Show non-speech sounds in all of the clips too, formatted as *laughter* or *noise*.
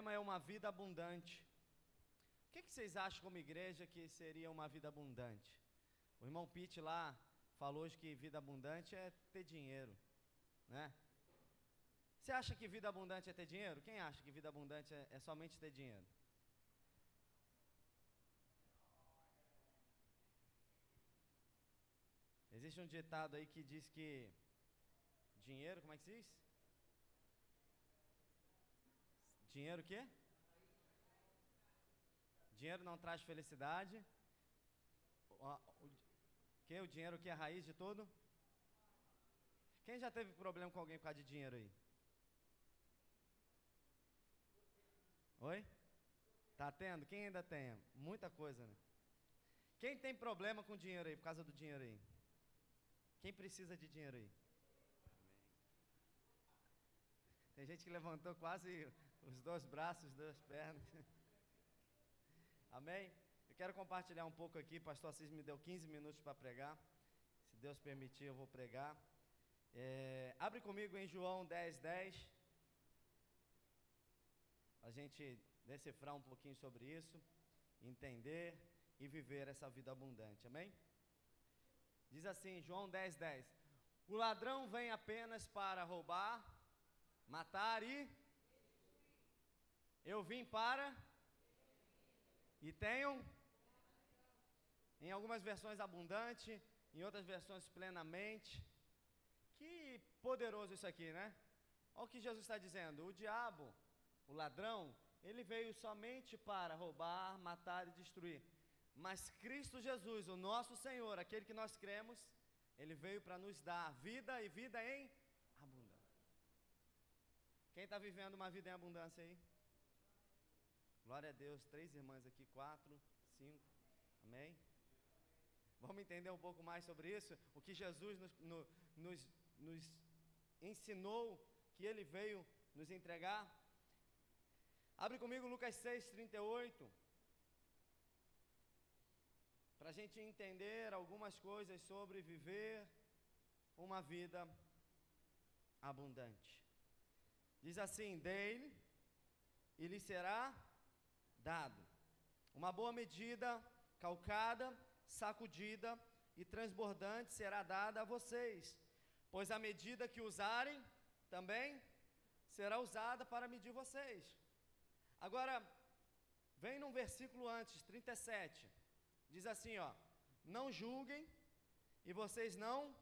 tema é uma vida abundante. O que, que vocês acham como igreja que seria uma vida abundante? O irmão Pete lá falou hoje que vida abundante é ter dinheiro, né? Você acha que vida abundante é ter dinheiro? Quem acha que vida abundante é, é somente ter dinheiro? Existe um ditado aí que diz que dinheiro, como é que se diz? Dinheiro o quê? Dinheiro não traz felicidade. O, que o dinheiro que é a raiz de tudo? Quem já teve problema com alguém por causa de dinheiro aí? Oi? Tá tendo? Quem ainda tem? Muita coisa, né? Quem tem problema com dinheiro aí, por causa do dinheiro aí? Quem precisa de dinheiro aí? Tem gente que levantou quase os dois braços, duas pernas. *laughs* Amém? Eu quero compartilhar um pouco aqui. Pastor Assis me deu 15 minutos para pregar. Se Deus permitir, eu vou pregar. É, abre comigo em João 10, 10. A gente decifrar um pouquinho sobre isso, entender e viver essa vida abundante. Amém? Diz assim, João 10, 10. O ladrão vem apenas para roubar, matar e. Eu vim para. E tenham. Em algumas versões abundante, em outras versões plenamente. Que poderoso isso aqui, né? Olha o que Jesus está dizendo: o diabo, o ladrão, ele veio somente para roubar, matar e destruir. Mas Cristo Jesus, o nosso Senhor, aquele que nós cremos, ele veio para nos dar vida e vida em abundância. Quem está vivendo uma vida em abundância aí? Glória a Deus, três irmãs aqui, quatro, cinco, amém? Vamos entender um pouco mais sobre isso? O que Jesus nos, no, nos, nos ensinou, que Ele veio nos entregar? Abre comigo Lucas 6, 38 para a gente entender algumas coisas sobre viver uma vida abundante. Diz assim: dele e lhe será dado. Uma boa medida, calcada, sacudida e transbordante será dada a vocês, pois a medida que usarem também será usada para medir vocês. Agora, vem num versículo antes, 37. Diz assim, ó: Não julguem e vocês não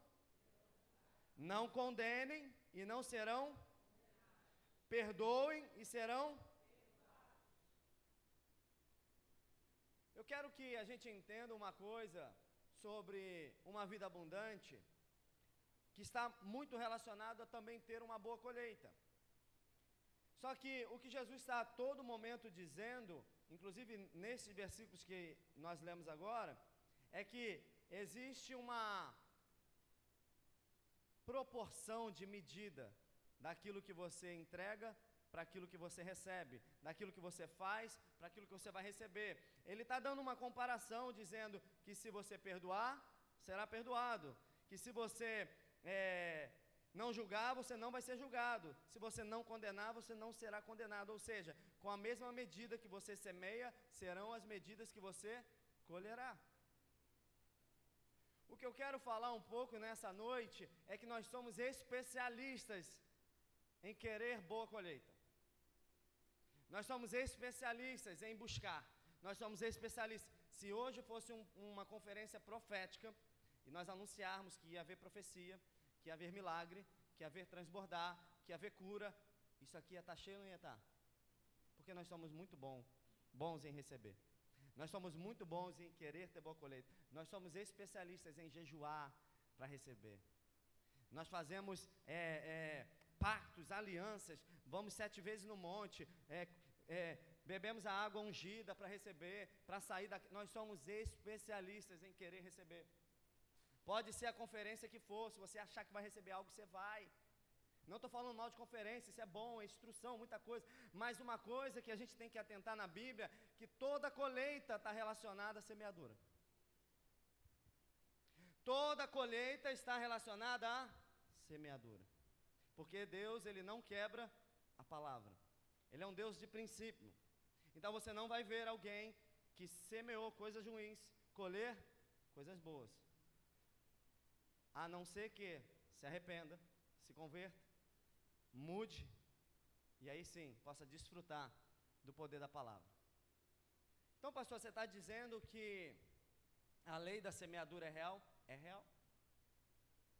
não condenem e não serão perdoem e serão quero que a gente entenda uma coisa sobre uma vida abundante que está muito relacionado a também ter uma boa colheita. Só que o que Jesus está a todo momento dizendo inclusive nesses versículos que nós lemos agora, é que existe uma proporção de medida daquilo que você entrega para aquilo que você recebe, daquilo que você faz para aquilo que você vai receber. Ele está dando uma comparação, dizendo que se você perdoar, será perdoado, que se você é, não julgar, você não vai ser julgado. Se você não condenar, você não será condenado. Ou seja, com a mesma medida que você semeia, serão as medidas que você colherá. O que eu quero falar um pouco nessa noite é que nós somos especialistas em querer boa colheita. Nós somos especialistas em buscar. Nós somos especialistas. Se hoje fosse um, uma conferência profética e nós anunciarmos que ia haver profecia, que ia haver milagre, que ia haver transbordar, que ia haver cura. Isso aqui ia estar cheio ou não ia estar? Porque nós somos muito bons em receber. Nós somos muito bons em querer ter boa colheita. Nós somos especialistas em jejuar para receber. Nós fazemos é, é, pactos, alianças, vamos sete vezes no monte, é, é, bebemos a água ungida para receber, para sair daqui. Nós somos especialistas em querer receber. Pode ser a conferência que for, se você achar que vai receber algo, você vai. Não estou falando mal de conferência, isso é bom, é instrução, muita coisa. Mas uma coisa que a gente tem que atentar na Bíblia, que toda colheita está relacionada à semeadura. Toda colheita está relacionada à semeadura. Porque Deus, Ele não quebra a palavra. Ele é um Deus de princípio. Então você não vai ver alguém que semeou coisas ruins colher coisas boas. A não ser que se arrependa, se converta, mude e aí sim possa desfrutar do poder da palavra. Então, pastor, você está dizendo que a lei da semeadura é real? É real.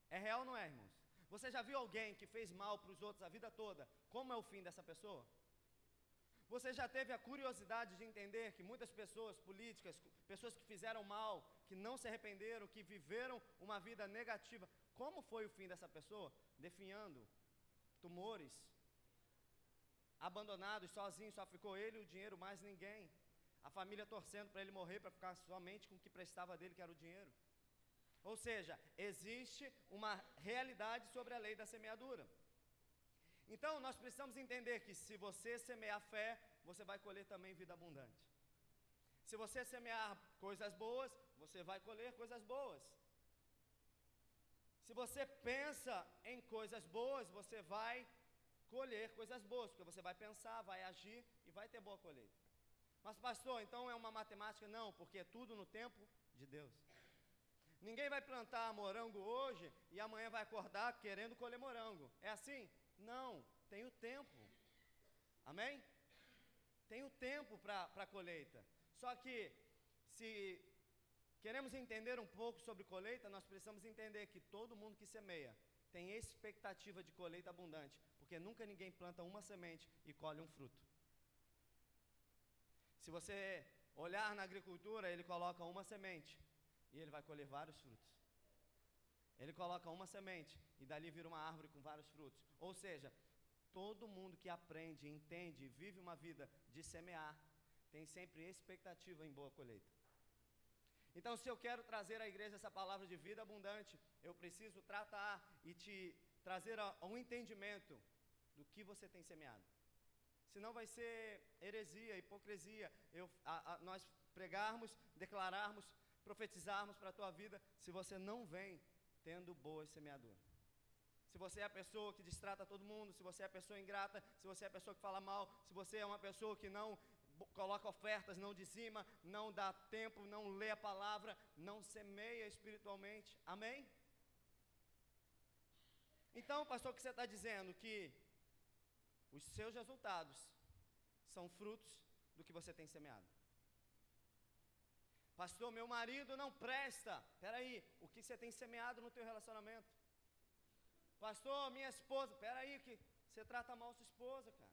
É real ou não é, irmãos? Você já viu alguém que fez mal para os outros a vida toda? Como é o fim dessa pessoa? Você já teve a curiosidade de entender que muitas pessoas políticas, pessoas que fizeram mal, que não se arrependeram, que viveram uma vida negativa, como foi o fim dessa pessoa? Definhando, tumores, abandonado, sozinho, só ficou ele e o dinheiro, mais ninguém. A família torcendo para ele morrer, para ficar somente com o que prestava dele, que era o dinheiro. Ou seja, existe uma realidade sobre a lei da semeadura. Então, nós precisamos entender que se você semear fé, você vai colher também vida abundante. Se você semear coisas boas, você vai colher coisas boas. Se você pensa em coisas boas, você vai colher coisas boas, porque você vai pensar, vai agir e vai ter boa colheita. Mas, pastor, então é uma matemática? Não, porque é tudo no tempo de Deus. Ninguém vai plantar morango hoje e amanhã vai acordar querendo colher morango. É assim? Não, tem o tempo. Amém? Tem o tempo para a colheita. Só que, se queremos entender um pouco sobre colheita, nós precisamos entender que todo mundo que semeia tem expectativa de colheita abundante, porque nunca ninguém planta uma semente e colhe um fruto. Se você olhar na agricultura, ele coloca uma semente e ele vai colher vários frutos. Ele coloca uma semente e dali vira uma árvore com vários frutos. Ou seja, todo mundo que aprende, entende e vive uma vida de semear, tem sempre expectativa em boa colheita. Então, se eu quero trazer à igreja essa palavra de vida abundante, eu preciso tratar e te trazer um entendimento do que você tem semeado. Senão vai ser heresia, hipocrisia, eu, a, a, nós pregarmos, declararmos, profetizarmos para a tua vida, se você não vem tendo boa semeadura. Se você é a pessoa que distrata todo mundo, se você é a pessoa ingrata, se você é a pessoa que fala mal, se você é uma pessoa que não coloca ofertas, não dizima, não dá tempo, não lê a palavra, não semeia espiritualmente. Amém? Então, pastor, o que você está dizendo? Que os seus resultados são frutos do que você tem semeado. Pastor, meu marido não presta. Espera aí, o que você tem semeado no teu relacionamento? Pastor, minha esposa, espera aí que você trata mal sua esposa, cara.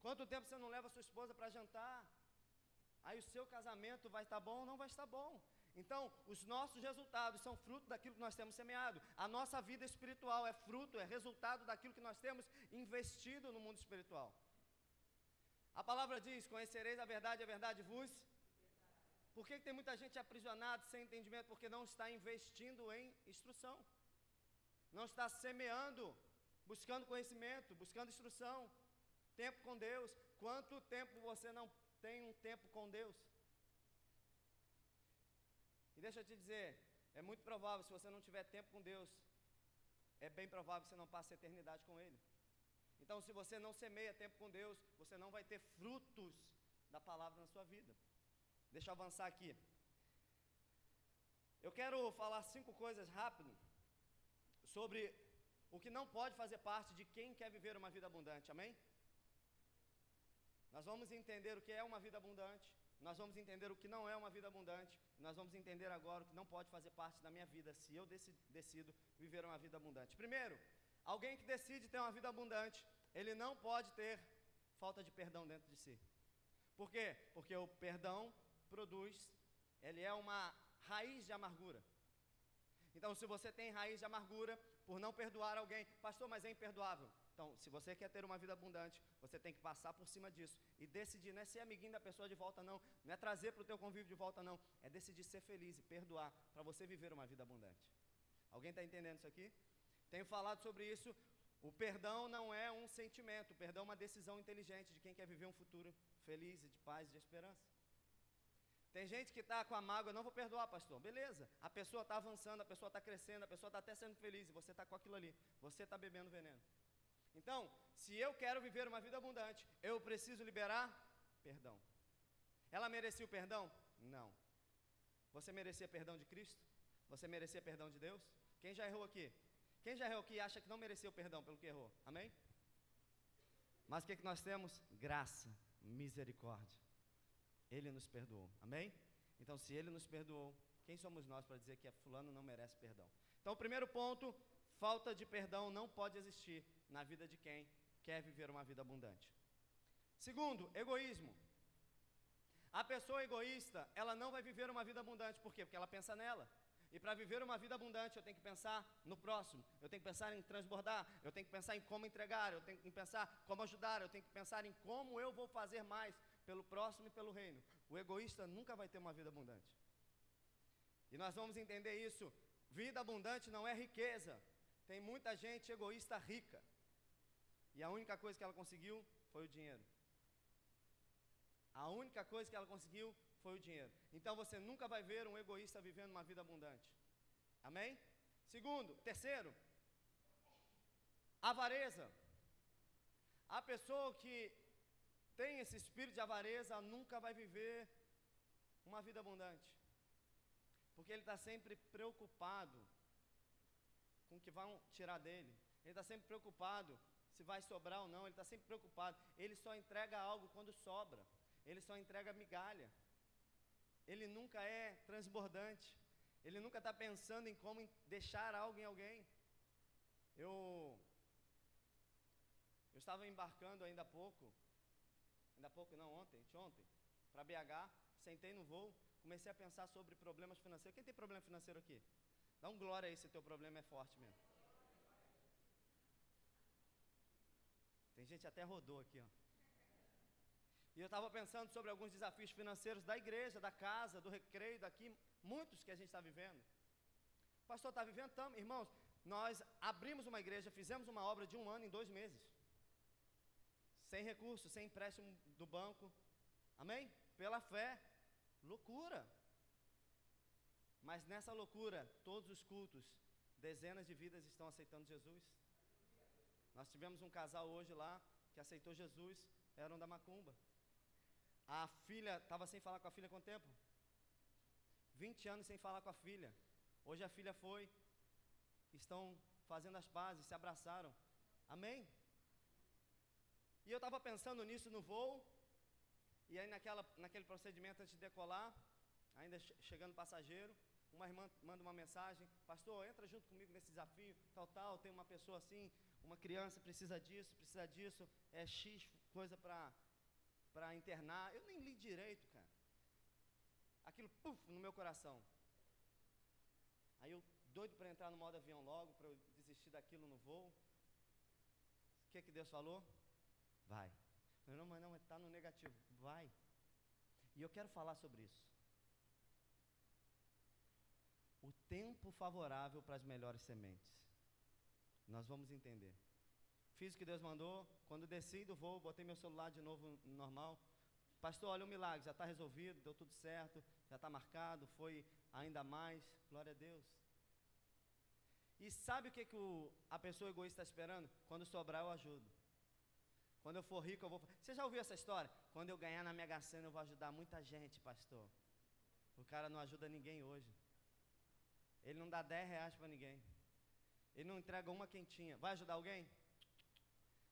Quanto tempo você não leva sua esposa para jantar? Aí o seu casamento vai estar bom ou não vai estar bom? Então, os nossos resultados são fruto daquilo que nós temos semeado. A nossa vida espiritual é fruto, é resultado daquilo que nós temos investido no mundo espiritual. A palavra diz: Conhecereis a verdade, a verdade vos. Por que tem muita gente aprisionada, sem entendimento? Porque não está investindo em instrução, não está semeando, buscando conhecimento, buscando instrução, tempo com Deus. Quanto tempo você não tem um tempo com Deus? E deixa eu te dizer, é muito provável, se você não tiver tempo com Deus, é bem provável que você não passe a eternidade com Ele. Então, se você não semeia tempo com Deus, você não vai ter frutos da palavra na sua vida. Deixa eu avançar aqui. Eu quero falar cinco coisas rápido sobre o que não pode fazer parte de quem quer viver uma vida abundante. Amém? Nós vamos entender o que é uma vida abundante, nós vamos entender o que não é uma vida abundante, nós vamos entender agora o que não pode fazer parte da minha vida se eu decido viver uma vida abundante. Primeiro, alguém que decide ter uma vida abundante, ele não pode ter falta de perdão dentro de si. Por quê? Porque o perdão produz, ele é uma raiz de amargura. Então, se você tem raiz de amargura por não perdoar alguém, pastor, mas é imperdoável. Então, se você quer ter uma vida abundante, você tem que passar por cima disso e decidir, não é ser amiguinho da pessoa de volta, não, não é trazer para o teu convívio de volta, não, é decidir ser feliz e perdoar para você viver uma vida abundante. Alguém está entendendo isso aqui? Tenho falado sobre isso. O perdão não é um sentimento, o perdão é uma decisão inteligente de quem quer viver um futuro feliz de paz e de esperança. Tem gente que está com a mágoa, não vou perdoar, pastor. Beleza. A pessoa está avançando, a pessoa está crescendo, a pessoa está até sendo feliz e você está com aquilo ali. Você está bebendo veneno. Então, se eu quero viver uma vida abundante, eu preciso liberar perdão. Ela merecia o perdão? Não. Você merecia perdão de Cristo? Você merecia perdão de Deus? Quem já errou aqui? Quem já errou aqui e acha que não mereceu perdão pelo que errou? Amém? Mas o que, que nós temos? Graça, misericórdia. Ele nos perdoou. Amém? Então, se ele nos perdoou, quem somos nós para dizer que é fulano não merece perdão? Então, o primeiro ponto, falta de perdão não pode existir na vida de quem quer viver uma vida abundante. Segundo, egoísmo. A pessoa egoísta, ela não vai viver uma vida abundante. Por quê? Porque ela pensa nela. E para viver uma vida abundante, eu tenho que pensar no próximo, eu tenho que pensar em transbordar, eu tenho que pensar em como entregar, eu tenho que pensar como ajudar, eu tenho que pensar em como eu vou fazer mais pelo próximo e pelo reino. O egoísta nunca vai ter uma vida abundante. E nós vamos entender isso. Vida abundante não é riqueza. Tem muita gente egoísta rica. E a única coisa que ela conseguiu foi o dinheiro. A única coisa que ela conseguiu foi o dinheiro. Então você nunca vai ver um egoísta vivendo uma vida abundante. Amém? Segundo, terceiro, avareza. A pessoa que tem esse espírito de avareza nunca vai viver uma vida abundante. Porque ele está sempre preocupado com o que vão tirar dele. Ele está sempre preocupado se vai sobrar ou não. Ele está sempre preocupado. Ele só entrega algo quando sobra. Ele só entrega migalha. Ele nunca é transbordante. Ele nunca está pensando em como deixar algo em alguém. Eu, eu estava embarcando ainda há pouco, ainda pouco não, ontem, ontem, para BH, sentei no voo, comecei a pensar sobre problemas financeiros. Quem tem problema financeiro aqui? Dá um glória aí se teu problema é forte mesmo. Tem gente até rodou aqui, ó. E eu estava pensando sobre alguns desafios financeiros da igreja, da casa, do recreio, daqui, muitos que a gente está vivendo. O pastor está vivendo, estamos. Irmãos, nós abrimos uma igreja, fizemos uma obra de um ano em dois meses. Sem recursos, sem empréstimo do banco. Amém? Pela fé. Loucura. Mas nessa loucura, todos os cultos, dezenas de vidas estão aceitando Jesus. Nós tivemos um casal hoje lá que aceitou Jesus, eram da Macumba. A filha estava sem falar com a filha quanto tempo? 20 anos sem falar com a filha. Hoje a filha foi, estão fazendo as pazes, se abraçaram. Amém? E eu estava pensando nisso no voo, e aí naquela, naquele procedimento antes de decolar, ainda chegando passageiro, uma irmã manda uma mensagem, pastor, entra junto comigo nesse desafio, tal, tal, tem uma pessoa assim, uma criança precisa disso, precisa disso, é X coisa para internar. Eu nem li direito, cara. Aquilo, puf, no meu coração. Aí eu, doido para entrar no modo avião logo, para eu desistir daquilo no voo. O que que Deus falou? Vai. Não, mas não, está no negativo. Vai. E eu quero falar sobre isso. O tempo favorável para as melhores sementes. Nós vamos entender. Fiz o que Deus mandou. Quando desci do voo, botei meu celular de novo normal. Pastor, olha o milagre, já está resolvido, deu tudo certo, já está marcado, foi ainda mais. Glória a Deus. E sabe o que, que o, a pessoa egoísta está esperando? Quando sobrar, eu ajudo. Quando eu for rico, eu vou. Você já ouviu essa história? Quando eu ganhar na Mega Sena, eu vou ajudar muita gente, pastor. O cara não ajuda ninguém hoje. Ele não dá 10 reais para ninguém. Ele não entrega uma quentinha. Vai ajudar alguém?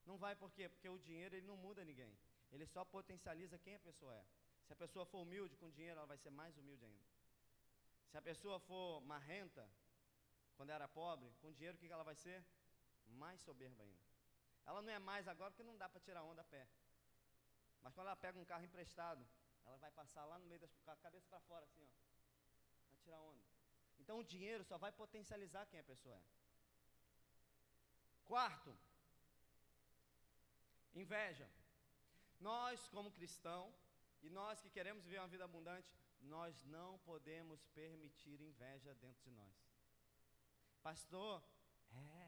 Não vai por quê? Porque o dinheiro ele não muda ninguém. Ele só potencializa quem a pessoa é. Se a pessoa for humilde com dinheiro, ela vai ser mais humilde ainda. Se a pessoa for marrenta, quando era pobre, com dinheiro o que ela vai ser? Mais soberba ainda. Ela não é mais agora porque não dá para tirar onda a pé. Mas quando ela pega um carro emprestado, ela vai passar lá no meio das a cabeça para fora assim, ó, para tirar onda. Então o dinheiro só vai potencializar quem a pessoa é. Quarto, Inveja. Nós, como cristão, e nós que queremos viver uma vida abundante, nós não podemos permitir inveja dentro de nós. Pastor, é.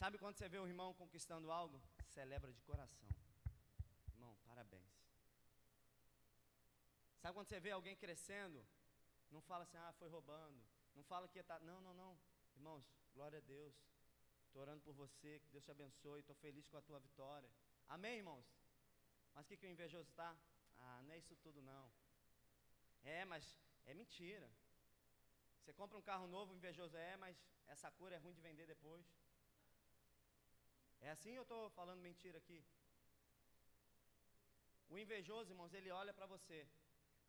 Sabe quando você vê o irmão conquistando algo? Celebra de coração. Irmão, parabéns. Sabe quando você vê alguém crescendo? Não fala assim, ah, foi roubando. Não fala que está. Não, não, não. Irmãos, glória a Deus. Estou orando por você, que Deus te abençoe, estou feliz com a tua vitória. Amém, irmãos? Mas o que, que o invejoso está? Ah, não é isso tudo não. É, mas é mentira. Você compra um carro novo, invejoso é, mas essa cor é ruim de vender depois. É assim ou eu estou falando mentira aqui? O invejoso, irmãos, ele olha para você.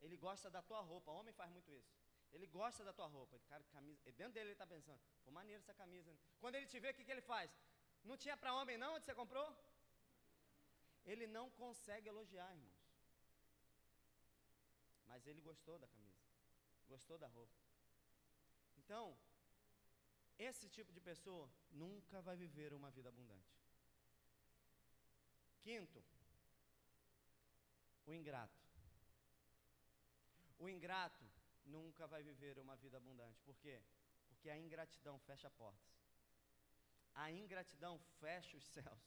Ele gosta da tua roupa. O homem faz muito isso. Ele gosta da tua roupa. Cara, camisa. Dentro dele ele está pensando, pô, maneiro essa camisa. Né? Quando ele te vê, o que, que ele faz? Não tinha para homem não onde você comprou? Ele não consegue elogiar, irmãos. Mas ele gostou da camisa. Gostou da roupa. Então, esse tipo de pessoa nunca vai viver uma vida abundante. Quinto, o ingrato. O ingrato nunca vai viver uma vida abundante. Por quê? Porque a ingratidão fecha portas. A ingratidão fecha os céus.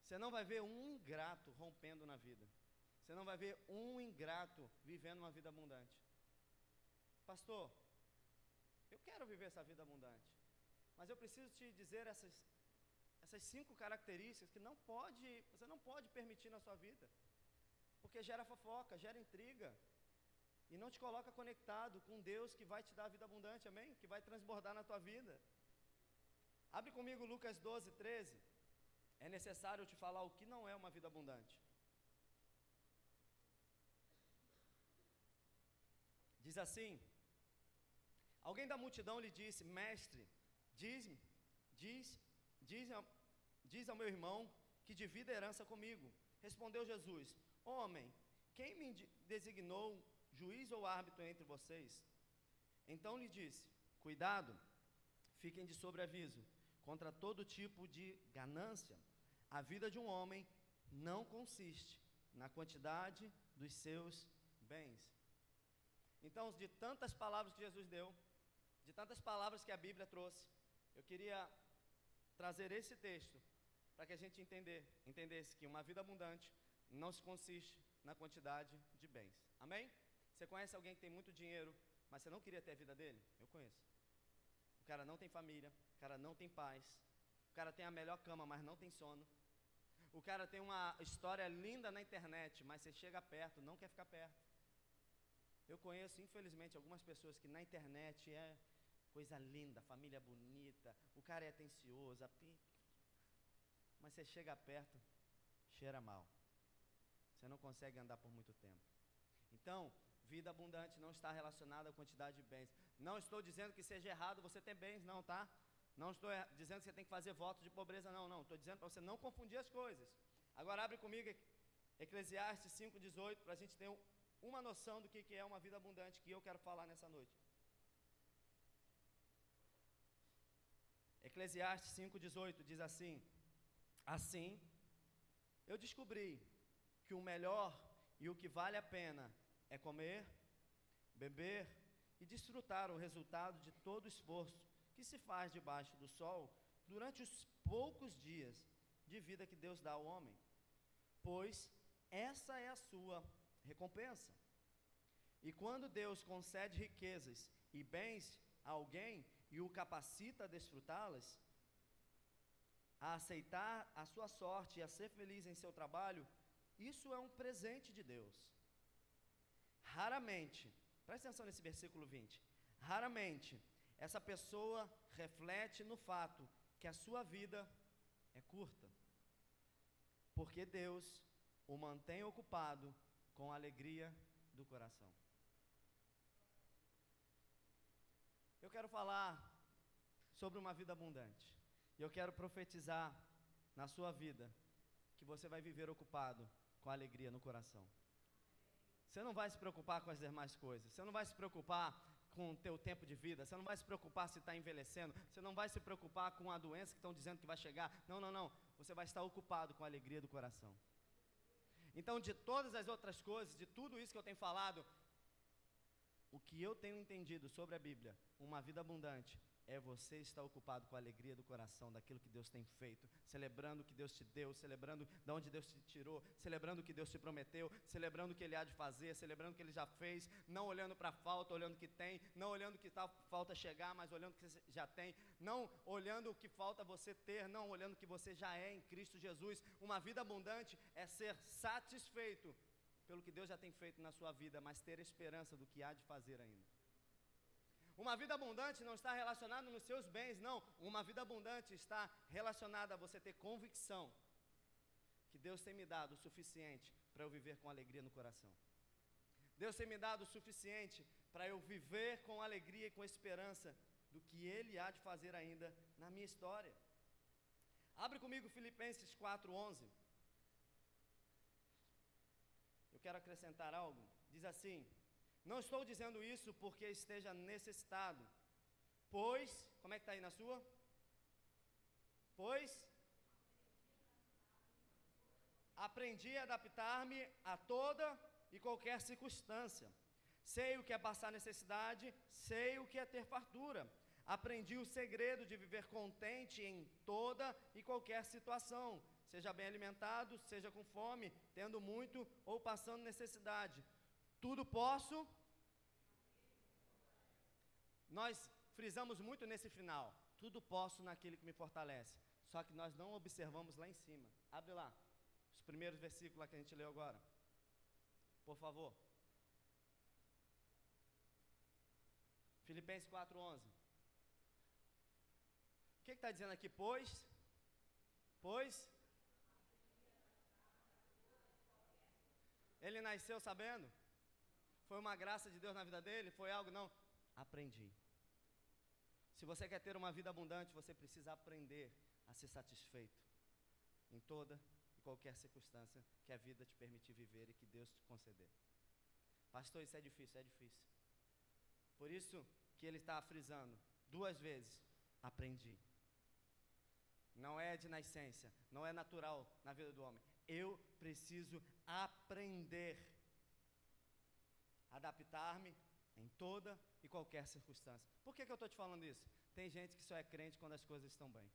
Você não vai ver um ingrato rompendo na vida. Você não vai ver um ingrato vivendo uma vida abundante. Pastor, eu quero viver essa vida abundante. Mas eu preciso te dizer essas, essas cinco características que não pode, você não pode permitir na sua vida. Porque gera fofoca, gera intriga. E não te coloca conectado com Deus que vai te dar a vida abundante, amém? Que vai transbordar na tua vida. Abre comigo Lucas 12, 13. É necessário te falar o que não é uma vida abundante. Diz assim: Alguém da multidão lhe disse: Mestre, diz-me, diz, diz, diz ao meu irmão que divida a herança comigo. Respondeu Jesus: Homem, quem me designou juiz ou árbitro entre vocês? Então lhe disse: Cuidado, fiquem de sobreaviso contra todo tipo de ganância. A vida de um homem não consiste na quantidade dos seus bens. Então, de tantas palavras que Jesus deu, de tantas palavras que a Bíblia trouxe, eu queria trazer esse texto para que a gente entender, entendesse que uma vida abundante não se consiste na quantidade de bens. Amém? Você conhece alguém que tem muito dinheiro, mas você não queria ter a vida dele? Eu conheço. O cara não tem família, o cara não tem paz, o cara tem a melhor cama, mas não tem sono. O cara tem uma história linda na internet, mas você chega perto, não quer ficar perto. Eu conheço, infelizmente, algumas pessoas que na internet é coisa linda, família bonita, o cara é atencioso, mas você chega perto, cheira mal. Você não consegue andar por muito tempo. Então, vida abundante não está relacionada à quantidade de bens. Não estou dizendo que seja errado você ter bens, não, tá? Não estou dizendo que você tem que fazer voto de pobreza, não, não. Estou dizendo para você não confundir as coisas. Agora abre comigo Eclesiastes 5,18 para a gente ter uma noção do que é uma vida abundante que eu quero falar nessa noite. Eclesiastes 5,18 diz assim: Assim, eu descobri que o melhor e o que vale a pena é comer, beber e desfrutar o resultado de todo o esforço que se faz debaixo do sol durante os poucos dias de vida que Deus dá ao homem, pois essa é a sua recompensa. E quando Deus concede riquezas e bens a alguém e o capacita a desfrutá-las, a aceitar a sua sorte e a ser feliz em seu trabalho, isso é um presente de Deus. Raramente, preste atenção nesse versículo 20. Raramente essa pessoa reflete no fato que a sua vida é curta. Porque Deus o mantém ocupado com a alegria do coração. Eu quero falar sobre uma vida abundante. E eu quero profetizar na sua vida que você vai viver ocupado com alegria no coração. Você não vai se preocupar com as demais coisas. Você não vai se preocupar com o teu tempo de vida. Você não vai se preocupar se está envelhecendo. Você não vai se preocupar com a doença que estão dizendo que vai chegar. Não, não, não. Você vai estar ocupado com a alegria do coração. Então, de todas as outras coisas, de tudo isso que eu tenho falado, o que eu tenho entendido sobre a Bíblia, uma vida abundante, é você estar ocupado com a alegria do coração, daquilo que Deus tem feito, celebrando o que Deus te deu, celebrando de onde Deus te tirou, celebrando o que Deus te prometeu, celebrando o que Ele há de fazer, celebrando o que Ele já fez, não olhando para a falta, olhando o que tem, não olhando o que tá, falta chegar, mas olhando o que já tem, não olhando o que falta você ter, não olhando o que você já é em Cristo Jesus. Uma vida abundante é ser satisfeito pelo que Deus já tem feito na sua vida, mas ter esperança do que há de fazer ainda. Uma vida abundante não está relacionada nos seus bens, não. Uma vida abundante está relacionada a você ter convicção que Deus tem me dado o suficiente para eu viver com alegria no coração. Deus tem me dado o suficiente para eu viver com alegria e com esperança do que Ele há de fazer ainda na minha história. Abre comigo Filipenses 4:11. Eu quero acrescentar algo. Diz assim: não estou dizendo isso porque esteja necessitado, pois, como é que está aí na sua? Pois aprendi a adaptar-me a toda e qualquer circunstância. Sei o que é passar necessidade, sei o que é ter fartura. Aprendi o segredo de viver contente em toda e qualquer situação, seja bem alimentado, seja com fome, tendo muito ou passando necessidade. Tudo posso. Nós frisamos muito nesse final. Tudo posso naquele que me fortalece. Só que nós não observamos lá em cima. Abre lá. Os primeiros versículos que a gente leu agora. Por favor. Filipenses 4:11. O que está dizendo aqui? Pois, pois, ele nasceu sabendo? Foi uma graça de Deus na vida dele? Foi algo? Não. Aprendi. Se você quer ter uma vida abundante, você precisa aprender a ser satisfeito em toda e qualquer circunstância que a vida te permitir viver e que Deus te conceder. Pastor, isso é difícil, é difícil. Por isso que ele está frisando duas vezes: aprendi. Não é de nascença, não é natural na vida do homem. Eu preciso aprender adaptar-me em toda e qualquer circunstância. Por que, que eu estou te falando isso? Tem gente que só é crente quando as coisas estão bem.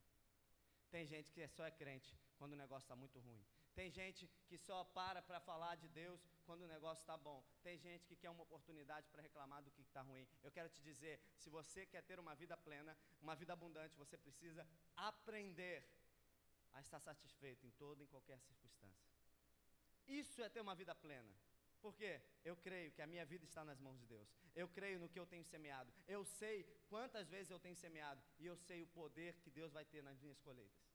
Tem gente que só é crente quando o negócio está muito ruim. Tem gente que só para para falar de Deus quando o negócio está bom. Tem gente que quer uma oportunidade para reclamar do que está ruim. Eu quero te dizer: se você quer ter uma vida plena, uma vida abundante, você precisa aprender a estar satisfeito em toda e qualquer circunstância. Isso é ter uma vida plena. Porque eu creio que a minha vida está nas mãos de Deus. Eu creio no que eu tenho semeado. Eu sei quantas vezes eu tenho semeado. E eu sei o poder que Deus vai ter nas minhas colheitas.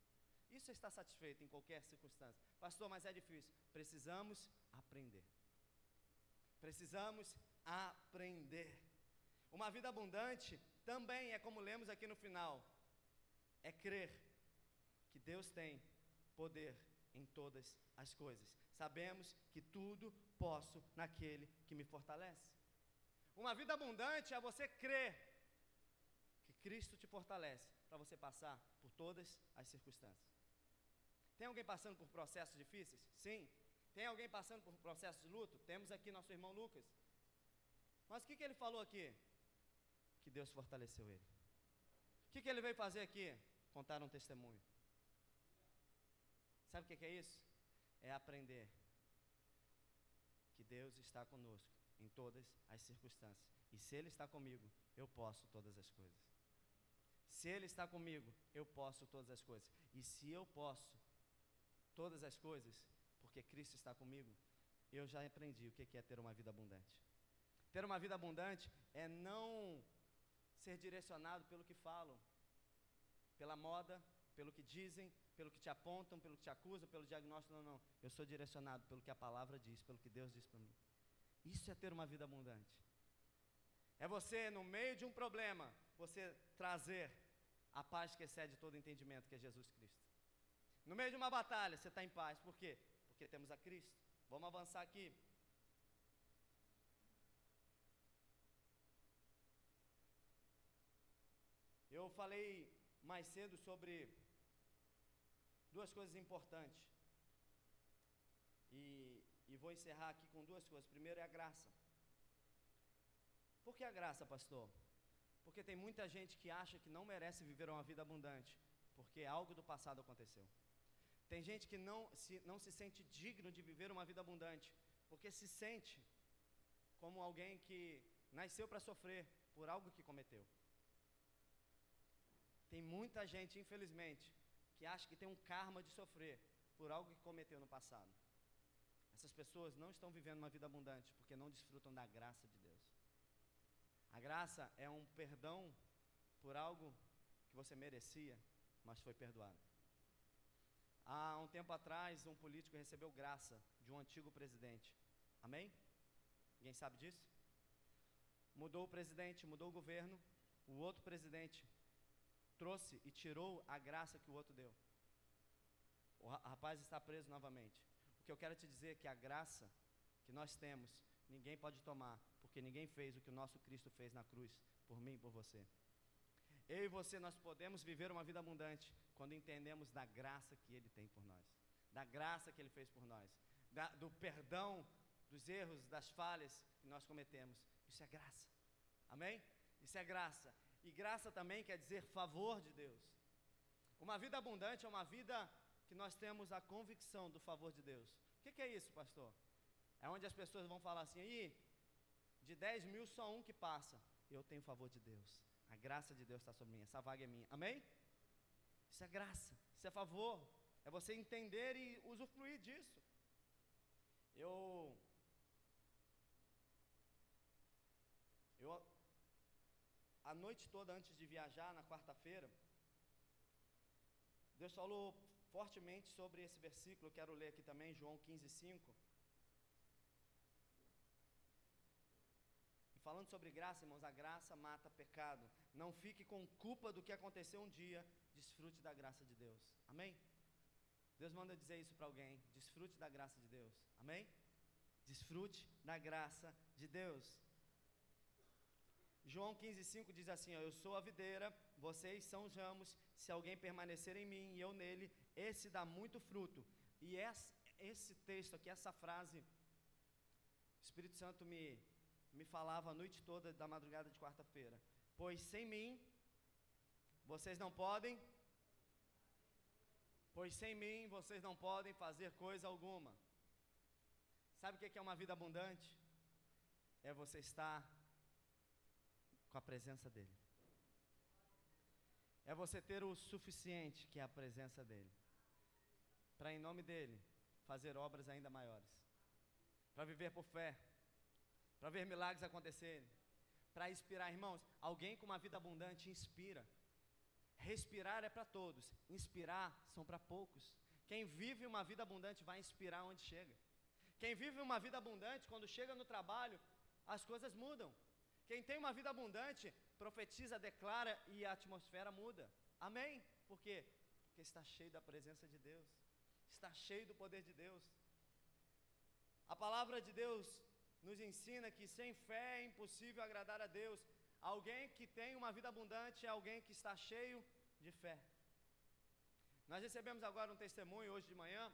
Isso estar satisfeito em qualquer circunstância. Pastor, mas é difícil. Precisamos aprender. Precisamos aprender. Uma vida abundante também é como lemos aqui no final: é crer que Deus tem poder em todas as coisas. Sabemos que tudo posso naquele que me fortalece. Uma vida abundante é você crer que Cristo te fortalece para você passar por todas as circunstâncias. Tem alguém passando por processos difíceis? Sim. Tem alguém passando por processos de luto? Temos aqui nosso irmão Lucas. Mas o que, que ele falou aqui? Que Deus fortaleceu ele. O que, que ele veio fazer aqui? Contar um testemunho. Sabe o que, que é isso? É aprender Deus está conosco em todas as circunstâncias. E se Ele está comigo, eu posso todas as coisas. Se Ele está comigo, eu posso todas as coisas. E se eu posso todas as coisas, porque Cristo está comigo, eu já aprendi o que é ter uma vida abundante. Ter uma vida abundante é não ser direcionado pelo que falam, pela moda, pelo que dizem, pelo que te apontam, pelo que te acusam, pelo diagnóstico. Não, não. Eu sou direcionado pelo que a palavra diz, pelo que Deus diz para mim. Isso é ter uma vida abundante. É você, no meio de um problema, você trazer a paz que excede todo entendimento, que é Jesus Cristo. No meio de uma batalha, você está em paz. Por quê? Porque temos a Cristo. Vamos avançar aqui. Eu falei mais cedo sobre duas coisas importantes. E, e vou encerrar aqui com duas coisas. Primeiro é a graça. Por que a graça, pastor? Porque tem muita gente que acha que não merece viver uma vida abundante, porque algo do passado aconteceu. Tem gente que não se, não se sente digno de viver uma vida abundante, porque se sente como alguém que nasceu para sofrer por algo que cometeu. Tem muita gente, infelizmente, que acha que tem um karma de sofrer por algo que cometeu no passado. Essas pessoas não estão vivendo uma vida abundante porque não desfrutam da graça de Deus. A graça é um perdão por algo que você merecia, mas foi perdoado. Há um tempo atrás, um político recebeu graça de um antigo presidente. Amém? Ninguém sabe disso? Mudou o presidente, mudou o governo, o outro presidente trouxe e tirou a graça que o outro deu. O rapaz está preso novamente. O que eu quero te dizer é que a graça que nós temos, ninguém pode tomar, porque ninguém fez o que o nosso Cristo fez na cruz, por mim e por você. Eu e você, nós podemos viver uma vida abundante quando entendemos da graça que Ele tem por nós, da graça que Ele fez por nós, da, do perdão dos erros, das falhas que nós cometemos. Isso é graça. Amém? Isso é graça. E graça também quer dizer favor de Deus. Uma vida abundante é uma vida que nós temos a convicção do favor de Deus. O que, que, é isso, pastor? É onde as pessoas vão falar assim, aí, de 10 mil, só um que passa. Eu tenho favor de Deus. A graça de Deus está sobre mim. Essa vaga é minha. Amém? Isso é graça. Isso é favor. É você entender e usufruir disso. Eu. Eu. A noite toda antes de viajar, na quarta-feira, Deus falou fortemente sobre esse versículo, eu quero ler aqui também, João 15, 5. E falando sobre graça, irmãos, a graça mata pecado. Não fique com culpa do que aconteceu um dia, desfrute da graça de Deus. Amém? Deus manda dizer isso para alguém: desfrute da graça de Deus. Amém? Desfrute da graça de Deus. João 15,5 diz assim: ó, Eu sou a videira, vocês são os ramos. Se alguém permanecer em mim e eu nele, esse dá muito fruto. E esse, texto aqui, essa frase, o Espírito Santo me, me falava a noite toda da madrugada de quarta-feira. Pois sem mim, vocês não podem. Pois sem mim, vocês não podem fazer coisa alguma. Sabe o que é uma vida abundante? É você estar com a presença dEle. É você ter o suficiente, que é a presença dEle para, em nome dele, fazer obras ainda maiores, para viver por fé, para ver milagres acontecerem, para inspirar, irmãos. Alguém com uma vida abundante inspira. Respirar é para todos, inspirar são para poucos. Quem vive uma vida abundante vai inspirar onde chega. Quem vive uma vida abundante, quando chega no trabalho, as coisas mudam. Quem tem uma vida abundante, profetiza, declara e a atmosfera muda. Amém? Por quê? Porque está cheio da presença de Deus está cheio do poder de Deus. A palavra de Deus nos ensina que sem fé é impossível agradar a Deus. Alguém que tem uma vida abundante é alguém que está cheio de fé. Nós recebemos agora um testemunho hoje de manhã.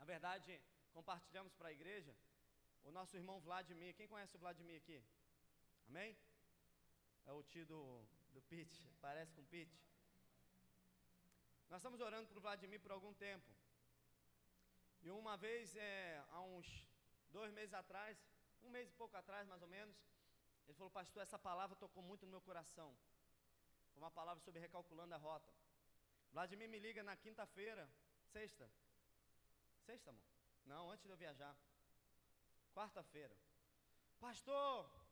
Na verdade, compartilhamos para a igreja o nosso irmão Vladimir. Quem conhece o Vladimir aqui? Amém? É o tio do, do Pete, *laughs* parece com Pete. Nós estamos orando para o Vladimir por algum tempo. E uma vez, é, há uns dois meses atrás, um mês e pouco atrás, mais ou menos, ele falou, pastor, essa palavra tocou muito no meu coração. Foi uma palavra sobre recalculando a rota. Vladimir me liga na quinta-feira, sexta. Sexta, amor? Não, antes de eu viajar. Quarta-feira. Pastor!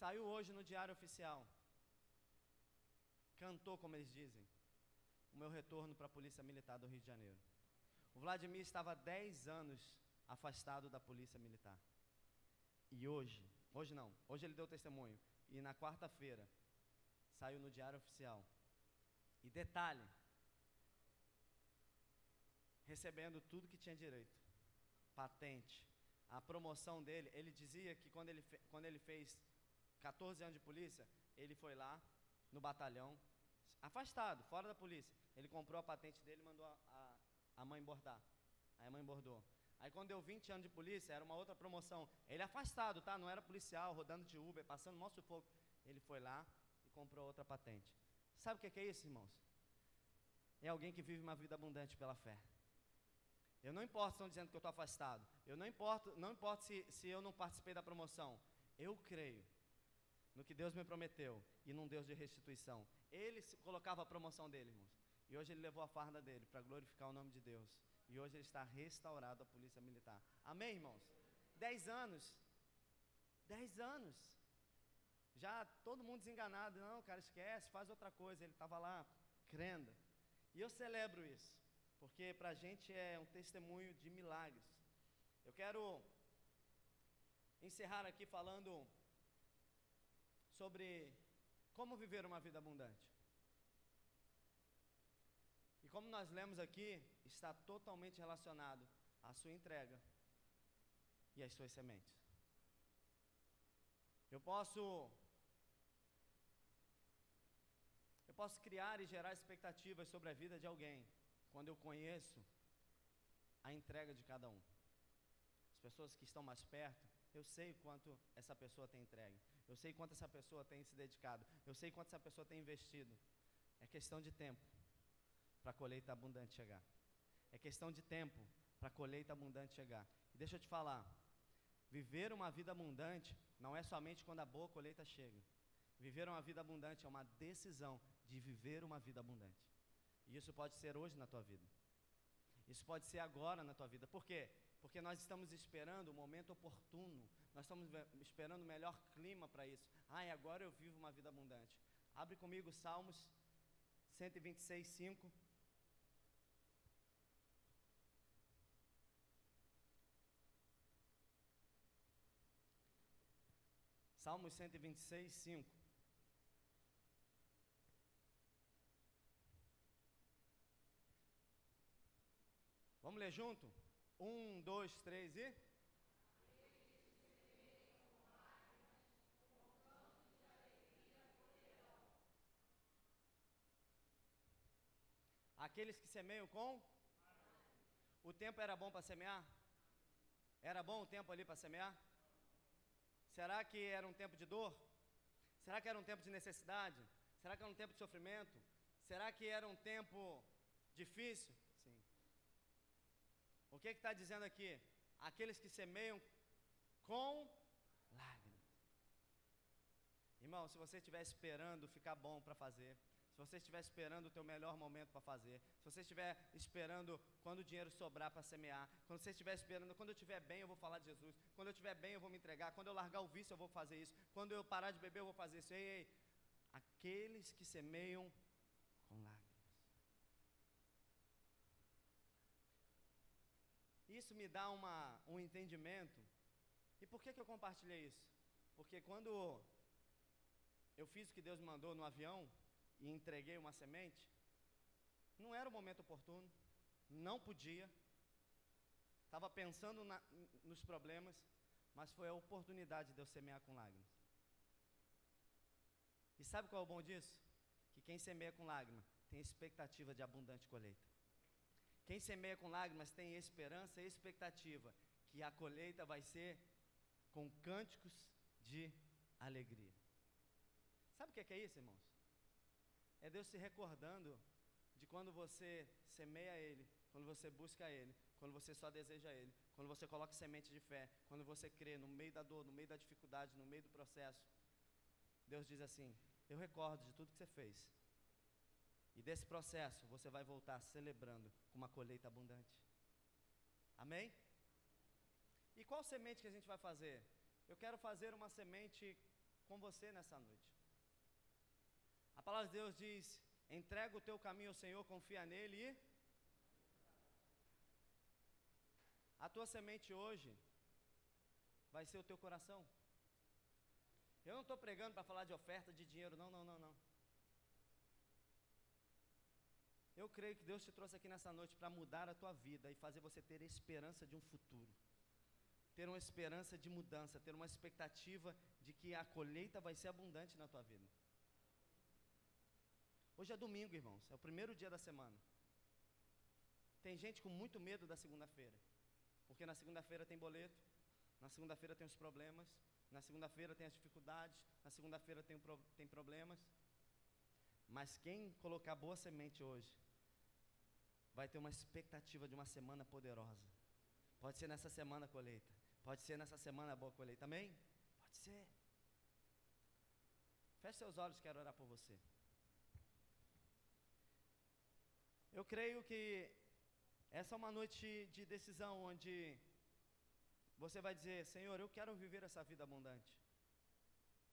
Saiu hoje no Diário Oficial. Cantou, como eles dizem o meu retorno para a Polícia Militar do Rio de Janeiro. O Vladimir estava 10 anos afastado da Polícia Militar. E hoje, hoje não, hoje ele deu testemunho. E na quarta-feira, saiu no Diário Oficial. E detalhe, recebendo tudo que tinha direito. Patente. A promoção dele, ele dizia que quando ele, quando ele fez 14 anos de polícia, ele foi lá no batalhão, afastado, fora da polícia. Ele comprou a patente dele e mandou a, a, a mãe bordar. Aí a mãe bordou. Aí quando deu 20 anos de polícia, era uma outra promoção. Ele afastado, tá? Não era policial, rodando de Uber, passando maior sufoco. Ele foi lá e comprou outra patente. Sabe o que é isso, irmãos? É alguém que vive uma vida abundante pela fé. Eu não importo se estão dizendo que eu estou afastado. Eu não importo, não importa se, se eu não participei da promoção. Eu creio no que Deus me prometeu e num Deus de restituição. Ele colocava a promoção dele, irmãos. E hoje ele levou a farda dele para glorificar o nome de Deus. E hoje ele está restaurado à polícia militar. Amém, irmãos? Dez anos. Dez anos. Já todo mundo desenganado. Não, cara, esquece, faz outra coisa. Ele estava lá, crendo. E eu celebro isso, porque para a gente é um testemunho de milagres. Eu quero encerrar aqui falando sobre como viver uma vida abundante. E como nós lemos aqui, está totalmente relacionado à sua entrega e às suas sementes. Eu posso eu posso criar e gerar expectativas sobre a vida de alguém quando eu conheço a entrega de cada um. As pessoas que estão mais perto, eu sei quanto essa pessoa tem entregue. Eu sei quanto essa pessoa tem se dedicado. Eu sei quanto essa pessoa tem investido. É questão de tempo para a colheita abundante chegar. É questão de tempo para a colheita abundante chegar. E deixa eu te falar, viver uma vida abundante não é somente quando a boa colheita chega. Viver uma vida abundante é uma decisão de viver uma vida abundante. E isso pode ser hoje na tua vida. Isso pode ser agora na tua vida. Por quê? Porque nós estamos esperando o momento oportuno, nós estamos esperando o melhor clima para isso. Ai, agora eu vivo uma vida abundante. Abre comigo Salmos 126, 5. Salmos 126, 5. Vamos ler junto? Um, dois, três e. Aqueles que semeiam com? O tempo era bom para semear? Era bom o tempo ali para semear? Será que era um tempo de dor? Será que era um tempo de necessidade? Será que era um tempo de sofrimento? Será que era um tempo difícil? O que está dizendo aqui? Aqueles que semeiam com lágrimas. Irmão, se você estiver esperando ficar bom para fazer, se você estiver esperando o teu melhor momento para fazer, se você estiver esperando quando o dinheiro sobrar para semear, quando você estiver esperando, quando eu estiver bem eu vou falar de Jesus, quando eu estiver bem eu vou me entregar, quando eu largar o vício eu vou fazer isso, quando eu parar de beber eu vou fazer isso. Ei, ei, aqueles que semeiam com lágrimas. Isso me dá uma, um entendimento. E por que, que eu compartilhei isso? Porque quando eu fiz o que Deus mandou no avião e entreguei uma semente, não era o momento oportuno, não podia, estava pensando na, nos problemas, mas foi a oportunidade de eu semear com lágrimas. E sabe qual é o bom disso? Que quem semeia com lágrimas tem expectativa de abundante colheita. Quem semeia com lágrimas tem esperança e expectativa que a colheita vai ser com cânticos de alegria. Sabe o que é isso, irmãos? É Deus se recordando de quando você semeia Ele, quando você busca Ele, quando você só deseja Ele, quando você coloca semente de fé, quando você crê no meio da dor, no meio da dificuldade, no meio do processo. Deus diz assim: Eu recordo de tudo que você fez, e desse processo você vai voltar celebrando com uma colheita abundante. Amém? E qual semente que a gente vai fazer? Eu quero fazer uma semente com você nessa noite. A palavra de Deus diz: entrega o teu caminho ao Senhor, confia nele e. A tua semente hoje vai ser o teu coração. Eu não estou pregando para falar de oferta de dinheiro, não, não, não, não. Eu creio que Deus te trouxe aqui nessa noite para mudar a tua vida e fazer você ter esperança de um futuro. Ter uma esperança de mudança, ter uma expectativa de que a colheita vai ser abundante na tua vida. Hoje é domingo, irmãos, é o primeiro dia da semana. Tem gente com muito medo da segunda-feira, porque na segunda-feira tem boleto, na segunda-feira tem os problemas, na segunda-feira tem as dificuldades, na segunda-feira tem, tem problemas. Mas quem colocar boa semente hoje, vai ter uma expectativa de uma semana poderosa. Pode ser nessa semana colheita, pode ser nessa semana boa colheita, amém? Pode ser. Feche seus olhos, quero orar por você. Eu creio que essa é uma noite de decisão onde você vai dizer: Senhor, eu quero viver essa vida abundante.